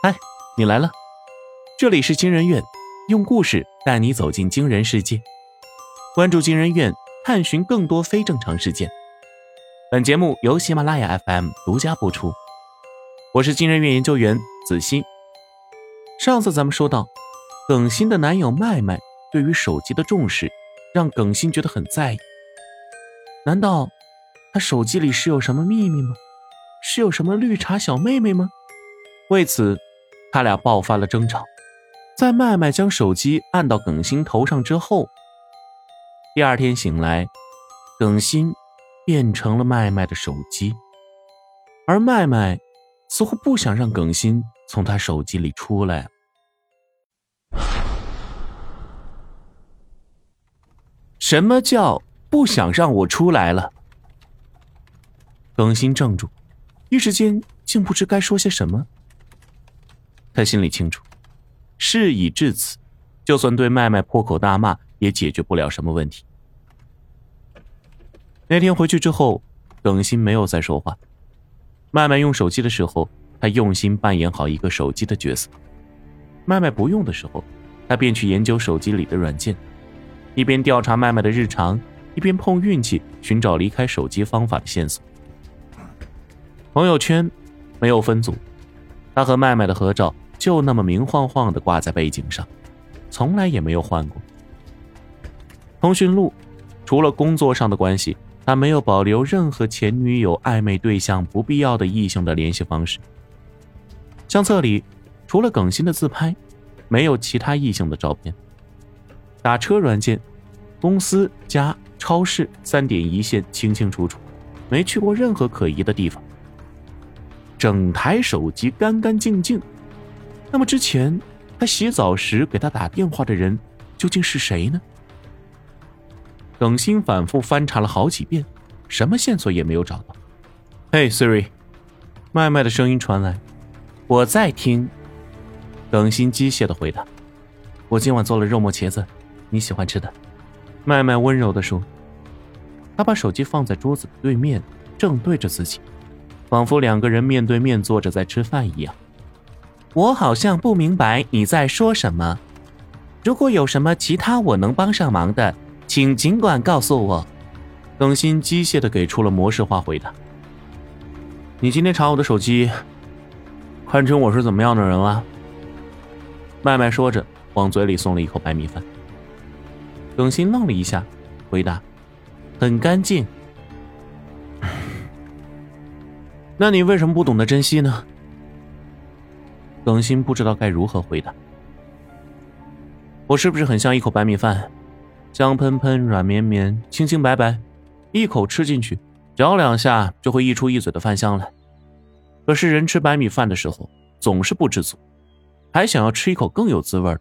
嗨，你来了，这里是惊人院，用故事带你走进惊人世界。关注惊人院，探寻更多非正常事件。本节目由喜马拉雅 FM 独家播出。我是惊人院研究员子熙。上次咱们说到，耿欣的男友麦麦对于手机的重视，让耿欣觉得很在意。难道他手机里是有什么秘密吗？是有什么绿茶小妹妹吗？为此。他俩爆发了争吵，在麦麦将手机按到耿欣头上之后，第二天醒来，耿欣变成了麦麦的手机，而麦麦似乎不想让耿欣从他手机里出来。什么叫不想让我出来了？耿欣怔住，一时间竟不知该说些什么。他心里清楚，事已至此，就算对麦麦破口大骂，也解决不了什么问题。那天回去之后，耿欣没有再说话。麦麦用手机的时候，他用心扮演好一个手机的角色；麦麦不用的时候，他便去研究手机里的软件，一边调查麦麦的日常，一边碰运气寻找离开手机方法的线索。朋友圈没有分组，他和麦麦的合照。就那么明晃晃的挂在背景上，从来也没有换过。通讯录，除了工作上的关系，他没有保留任何前女友、暧昧对象、不必要的异性的联系方式。相册里，除了耿欣的自拍，没有其他异性的照片。打车软件，公司、家、超市三点一线清清楚楚，没去过任何可疑的地方。整台手机干干净净。那么之前他洗澡时给他打电话的人究竟是谁呢？耿欣反复翻查了好几遍，什么线索也没有找到。嘿，Siri，麦麦的声音传来，我在听。耿欣机械的回答：“我今晚做了肉末茄子，你喜欢吃的。”麦麦温柔的说：“他把手机放在桌子对面，正对着自己，仿佛两个人面对面坐着在吃饭一样。”我好像不明白你在说什么。如果有什么其他我能帮上忙的，请尽管告诉我。耿欣机械的给出了模式化回答。你今天查我的手机，看成我是怎么样的人了？麦麦说着，往嘴里送了一口白米饭。耿欣愣了一下，回答：“很干净。那你为什么不懂得珍惜呢？”耿欣不知道该如何回答。我是不是很像一口白米饭，香喷喷、软绵绵、清清白白，一口吃进去，嚼两下就会溢出一嘴的饭香来。可是人吃白米饭的时候总是不知足，还想要吃一口更有滋味的，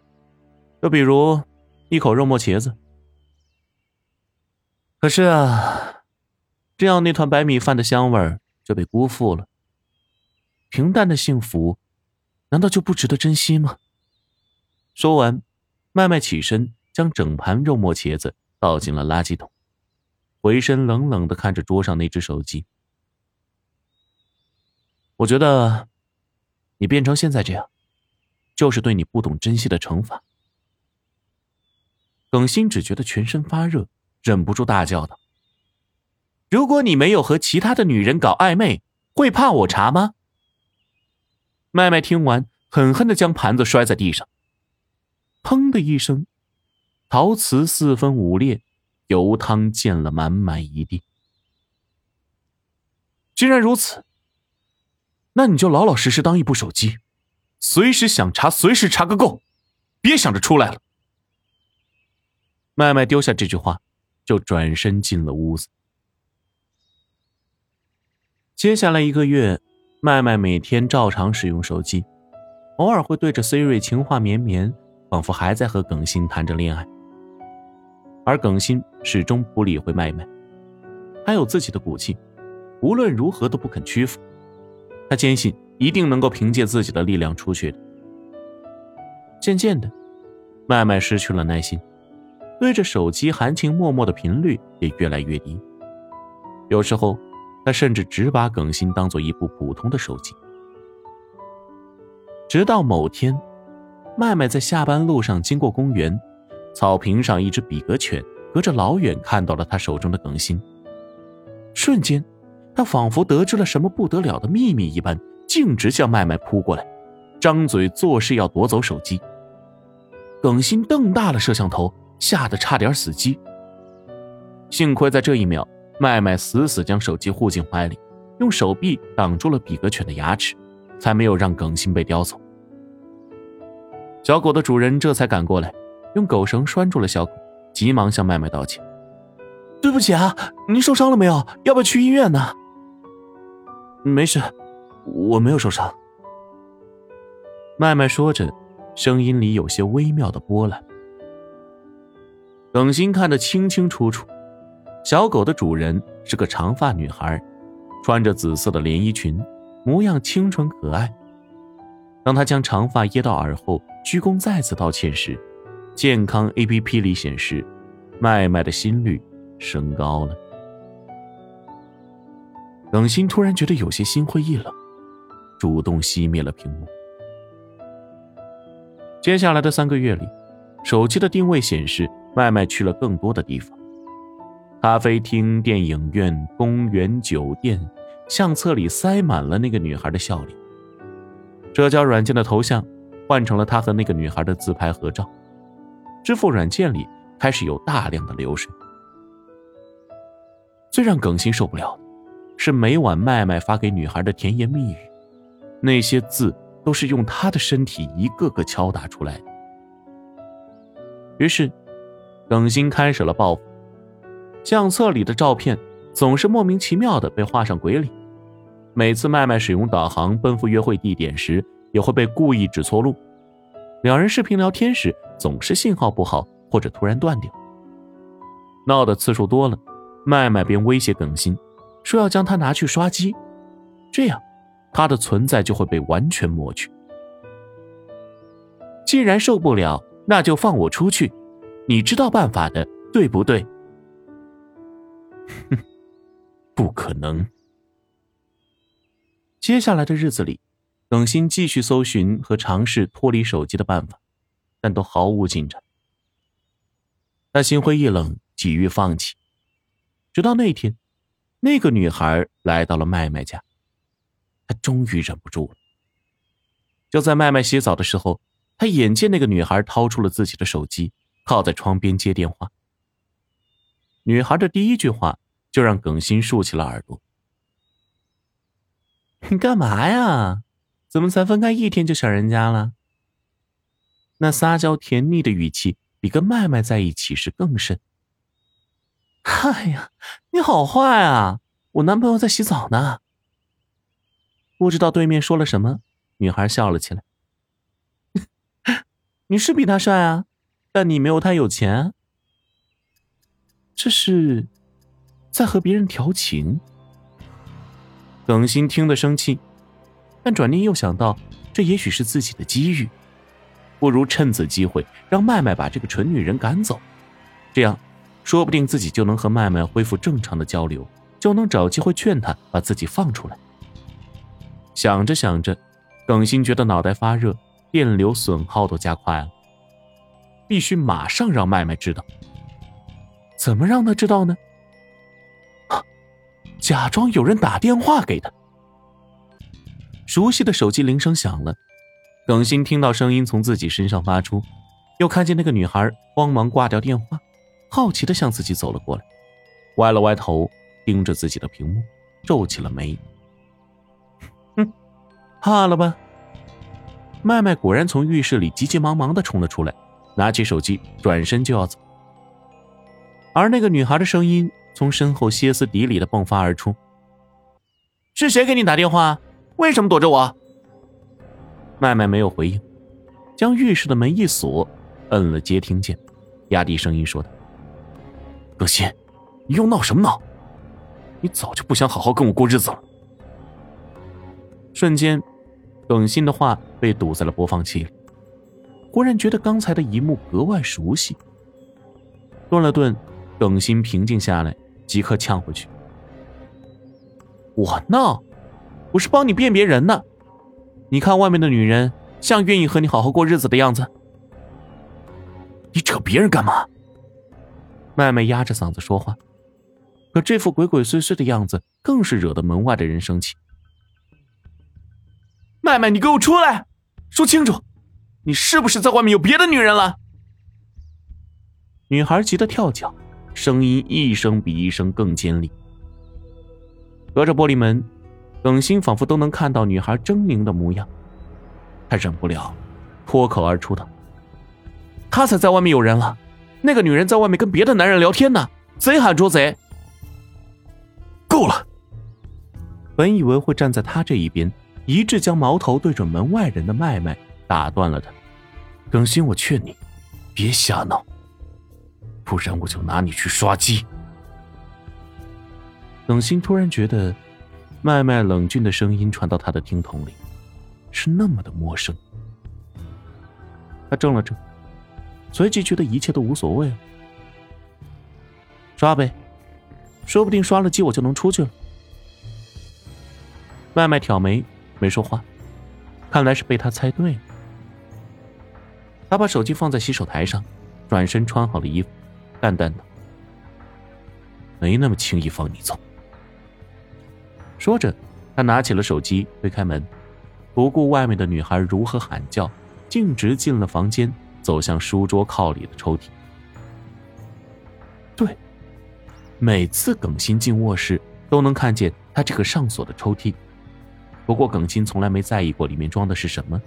就比如一口肉末茄子。可是啊，这样那团白米饭的香味就被辜负了。平淡的幸福。难道就不值得珍惜吗？说完，麦麦起身，将整盘肉末茄子倒进了垃圾桶，回身冷冷的看着桌上那只手机。我觉得，你变成现在这样，就是对你不懂珍惜的惩罚。耿欣只觉得全身发热，忍不住大叫道：“如果你没有和其他的女人搞暧昧，会怕我查吗？”麦麦听完，狠狠的将盘子摔在地上，砰的一声，陶瓷四分五裂，油汤溅了满满一地。既然如此，那你就老老实实当一部手机，随时想查随时查个够，别想着出来了。麦麦丢下这句话，就转身进了屋子。接下来一个月。麦麦每天照常使用手机，偶尔会对着 Siri 情话绵绵，仿佛还在和耿欣谈着恋爱。而耿鑫始终不理会麦麦，他有自己的骨气，无论如何都不肯屈服。他坚信一定能够凭借自己的力量出去的。渐渐的，麦麦失去了耐心，对着手机含情脉脉的频率也越来越低。有时候。他甚至只把耿欣当做一部普通的手机。直到某天，麦麦在下班路上经过公园，草坪上一只比格犬隔着老远看到了他手中的耿心。瞬间，他仿佛得知了什么不得了的秘密一般，径直向麦麦扑过来，张嘴作势要夺走手机。耿心瞪大了摄像头，吓得差点死机。幸亏在这一秒，麦麦死死将手机护进怀里，用手臂挡住了比格犬的牙齿，才没有让耿心被叼走。小狗的主人这才赶过来，用狗绳拴住了小狗，急忙向麦麦道歉：“对不起啊，您受伤了没有？要不要去医院呢？”“没事，我没有受伤。”麦麦说着，声音里有些微妙的波澜。耿心看得清清楚楚。小狗的主人是个长发女孩，穿着紫色的连衣裙，模样清纯可爱。当她将长发掖到耳后，鞠躬再次道歉时，健康 A P P 里显示，麦麦的心率升高了。耿心突然觉得有些心灰意冷，主动熄灭了屏幕。接下来的三个月里，手机的定位显示麦麦去了更多的地方。咖啡厅、电影院、公园、酒店，相册里塞满了那个女孩的笑脸。社交软件的头像换成了他和那个女孩的自拍合照。支付软件里开始有大量的流水。最让耿心受不了的，是每晚麦麦发给女孩的甜言蜜语，那些字都是用她的身体一个个敲打出来的。于是，耿心开始了报复。相册里的照片总是莫名其妙的被画上鬼脸，每次麦麦使用导航奔赴约会地点时，也会被故意指错路。两人视频聊天时，总是信号不好或者突然断掉。闹的次数多了，麦麦便威胁耿心，说要将他拿去刷机，这样他的存在就会被完全抹去。既然受不了，那就放我出去，你知道办法的，对不对？哼，不可能。接下来的日子里，耿心继续搜寻和尝试脱离手机的办法，但都毫无进展。他心灰意冷，几欲放弃。直到那天，那个女孩来到了麦麦家，他终于忍不住了。就在麦麦洗澡的时候，他眼见那个女孩掏出了自己的手机，靠在窗边接电话。女孩的第一句话就让耿鑫竖起了耳朵：“你干嘛呀？怎么才分开一天就想人家了？”那撒娇甜腻的语气比跟麦麦在一起时更甚。哎呀，你好坏啊！我男朋友在洗澡呢。不知道对面说了什么，女孩笑了起来：“你是比他帅啊，但你没有他有钱。”这是在和别人调情。耿心听得生气，但转念又想到，这也许是自己的机遇，不如趁此机会让麦麦把这个蠢女人赶走，这样，说不定自己就能和麦麦恢复正常的交流，就能找机会劝她把自己放出来。想着想着，耿心觉得脑袋发热，电流损耗都加快了，必须马上让麦麦知道。怎么让他知道呢？假装有人打电话给他。熟悉的手机铃声响了，耿心听到声音从自己身上发出，又看见那个女孩慌忙挂掉电话，好奇的向自己走了过来，歪了歪头盯着自己的屏幕，皱起了眉。哼，怕了吧？麦麦果然从浴室里急急忙忙的冲了出来，拿起手机转身就要走。而那个女孩的声音从身后歇斯底里的迸发而出：“是谁给你打电话？为什么躲着我？”麦麦没有回应，将浴室的门一锁，摁了接听键，压低声音说道：“耿心，你又闹什么闹？你早就不想好好跟我过日子了。”瞬间，耿鑫的话被堵在了播放器里，忽然觉得刚才的一幕格外熟悉。顿了顿。耿心平静下来，即刻呛回去：“我闹，我是帮你辨别人呢。你看外面的女人像愿意和你好好过日子的样子。你扯别人干嘛？麦麦压着嗓子说话，可这副鬼鬼祟祟的样子更是惹得门外的人生气。麦麦，你给我出来，说清楚，你是不是在外面有别的女人了？女孩急得跳脚，声音一声比一声更尖利。隔着玻璃门，耿欣仿佛都能看到女孩狰狞的模样，他忍不了，脱口而出道：“他才在外面有人了，那个女人在外面跟别的男人聊天呢，贼喊捉贼。”够了！本以为会站在他这一边。一致将矛头对准门外人的麦麦打断了他。耿欣，我劝你别瞎闹，不然我就拿你去刷机。冷心突然觉得，麦麦冷峻的声音传到他的听筒里，是那么的陌生。他怔了怔，随即觉得一切都无所谓了。刷呗，说不定刷了机我就能出去了。麦麦挑眉。没说话，看来是被他猜对了。他把手机放在洗手台上，转身穿好了衣服，淡淡的：“没那么轻易放你走。”说着，他拿起了手机，推开门，不顾外面的女孩如何喊叫，径直进了房间，走向书桌靠里的抽屉。对，每次耿欣进卧室，都能看见他这个上锁的抽屉。不过耿欣从来没在意过里面装的是什么。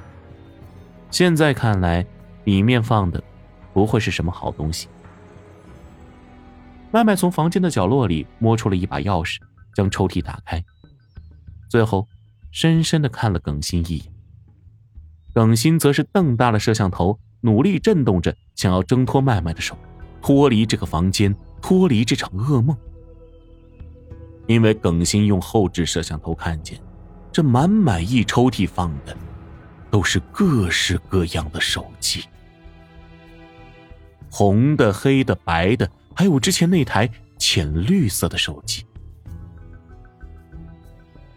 现在看来，里面放的不会是什么好东西。麦麦从房间的角落里摸出了一把钥匙，将抽屉打开，最后深深的看了耿鑫一眼。耿鑫则是瞪大了摄像头，努力震动着，想要挣脱麦麦的手，脱离这个房间，脱离这场噩梦。因为耿鑫用后置摄像头看见。这满满一抽屉放的，都是各式各样的手机，红的、黑的、白的，还有之前那台浅绿色的手机。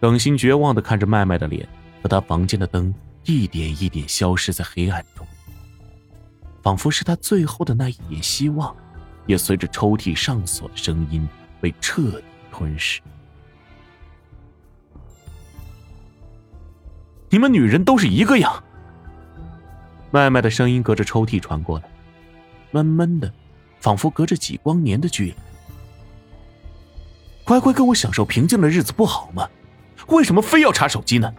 耿欣绝望的看着麦麦的脸和他房间的灯一点一点消失在黑暗中，仿佛是他最后的那一点希望，也随着抽屉上锁的声音被彻底吞噬。你们女人都是一个样。麦麦的声音隔着抽屉传过来，闷闷的，仿佛隔着几光年的距离。乖乖跟我享受平静的日子不好吗？为什么非要查手机呢？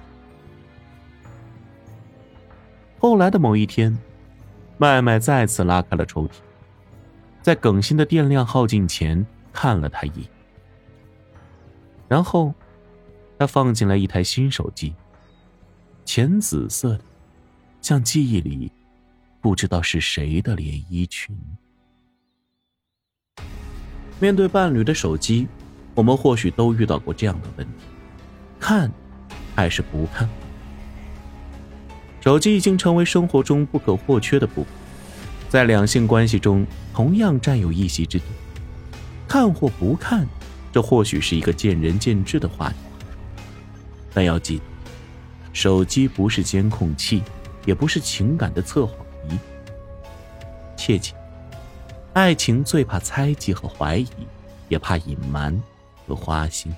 后来的某一天，麦麦再次拉开了抽屉，在耿鑫的电量耗尽前看了他一眼，然后他放进来一台新手机。浅紫色的，像记忆里不知道是谁的连衣裙。面对伴侣的手机，我们或许都遇到过这样的问题：看还是不看？手机已经成为生活中不可或缺的部分，在两性关系中同样占有一席之地。看或不看，这或许是一个见仁见智的话题，但要记得。手机不是监控器，也不是情感的测谎仪。切记，爱情最怕猜忌和怀疑，也怕隐瞒和花心。